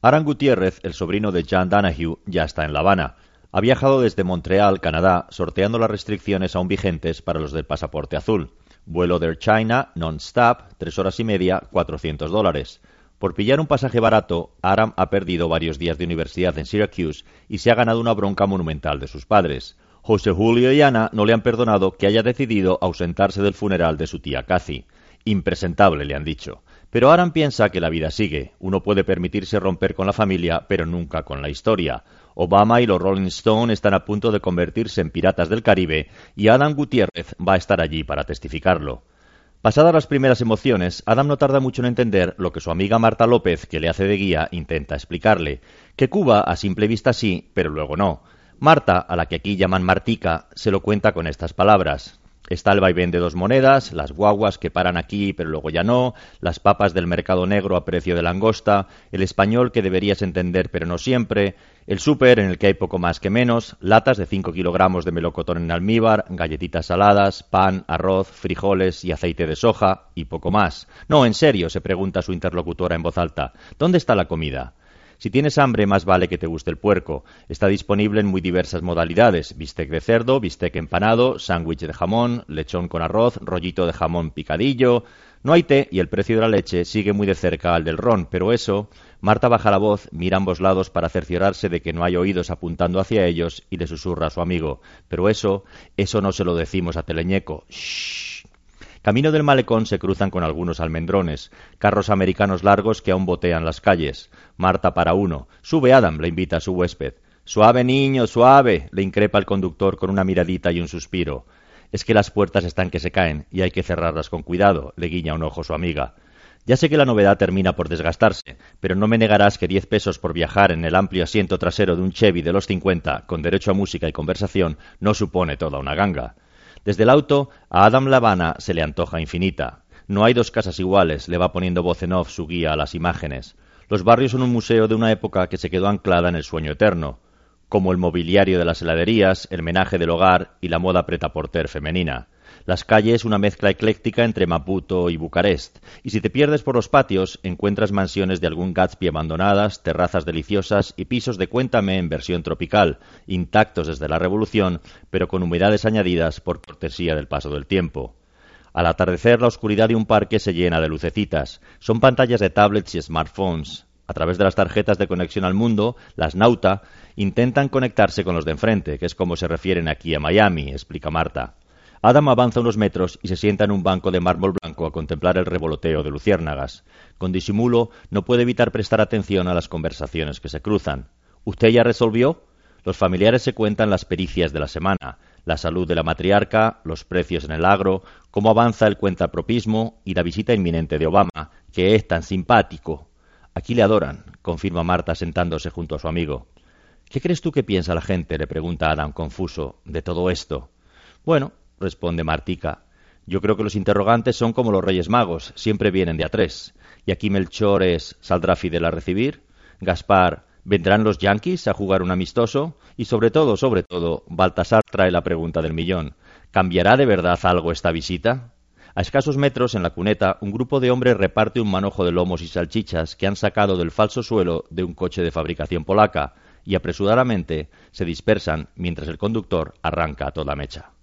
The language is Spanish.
Aran Gutiérrez, el sobrino de John Danahue, ya está en La Habana. Ha viajado desde Montreal, Canadá, sorteando las restricciones aún vigentes para los del pasaporte azul. Vuelo de China, non-stop, tres horas y media, 400 dólares. Por pillar un pasaje barato, Aram ha perdido varios días de universidad en Syracuse y se ha ganado una bronca monumental de sus padres. José Julio y Ana no le han perdonado que haya decidido ausentarse del funeral de su tía Cathy. Impresentable, le han dicho. Pero Aram piensa que la vida sigue. Uno puede permitirse romper con la familia, pero nunca con la historia. Obama y los Rolling Stone están a punto de convertirse en piratas del Caribe y Adam Gutiérrez va a estar allí para testificarlo. Pasadas las primeras emociones, Adam no tarda mucho en entender lo que su amiga Marta López, que le hace de guía, intenta explicarle, que Cuba a simple vista sí, pero luego no. Marta, a la que aquí llaman Martica, se lo cuenta con estas palabras. Está el vaivén de dos monedas, las guaguas que paran aquí pero luego ya no, las papas del mercado negro a precio de langosta, el español que deberías entender pero no siempre, el súper en el que hay poco más que menos, latas de 5 kilogramos de melocotón en almíbar, galletitas saladas, pan, arroz, frijoles y aceite de soja y poco más. No, en serio, se pregunta su interlocutora en voz alta. ¿Dónde está la comida? Si tienes hambre, más vale que te guste el puerco. Está disponible en muy diversas modalidades: bistec de cerdo, bistec empanado, sándwich de jamón, lechón con arroz, rollito de jamón picadillo. No hay té y el precio de la leche sigue muy de cerca al del ron, pero eso. Marta baja la voz, mira a ambos lados para cerciorarse de que no hay oídos apuntando hacia ellos y le susurra a su amigo. Pero eso, eso no se lo decimos a Teleñeco. Shh. Camino del malecón se cruzan con algunos almendrones, carros americanos largos que aún botean las calles. Marta para uno. Sube Adam, le invita a su huésped. Suave, niño, suave, le increpa el conductor con una miradita y un suspiro. Es que las puertas están que se caen y hay que cerrarlas con cuidado, le guiña un ojo su amiga. Ya sé que la novedad termina por desgastarse, pero no me negarás que diez pesos por viajar en el amplio asiento trasero de un Chevy de los cincuenta, con derecho a música y conversación, no supone toda una ganga. Desde el auto, a Adam Lavana se le antoja infinita. No hay dos casas iguales, le va poniendo voz en off su guía a las imágenes. Los barrios son un museo de una época que se quedó anclada en el sueño eterno, como el mobiliario de las heladerías, el menaje del hogar y la moda pretaporter femenina. Las calles una mezcla ecléctica entre Maputo y Bucarest, y si te pierdes por los patios encuentras mansiones de algún Gatsby abandonadas, terrazas deliciosas y pisos de cuéntame en versión tropical, intactos desde la Revolución, pero con humedades añadidas por cortesía del paso del tiempo. Al atardecer la oscuridad de un parque se llena de lucecitas. Son pantallas de tablets y smartphones. A través de las tarjetas de conexión al mundo, las Nauta intentan conectarse con los de enfrente, que es como se refieren aquí a Miami, explica Marta. Adam avanza unos metros y se sienta en un banco de mármol blanco a contemplar el revoloteo de luciérnagas. Con disimulo no puede evitar prestar atención a las conversaciones que se cruzan. ¿Usted ya resolvió? Los familiares se cuentan las pericias de la semana, la salud de la matriarca, los precios en el agro, cómo avanza el cuentapropismo y la visita inminente de Obama, que es tan simpático. Aquí le adoran, confirma Marta sentándose junto a su amigo. ¿Qué crees tú que piensa la gente? le pregunta Adam confuso, de todo esto. Bueno, responde Martica. Yo creo que los interrogantes son como los Reyes Magos, siempre vienen de a tres. Y aquí Melchor es ¿saldrá Fidel a recibir? Gaspar, ¿vendrán los yanquis a jugar un amistoso? Y sobre todo, sobre todo, Baltasar trae la pregunta del millón. ¿Cambiará de verdad algo esta visita? A escasos metros, en la cuneta, un grupo de hombres reparte un manojo de lomos y salchichas que han sacado del falso suelo de un coche de fabricación polaca, y apresuradamente se dispersan mientras el conductor arranca a toda mecha.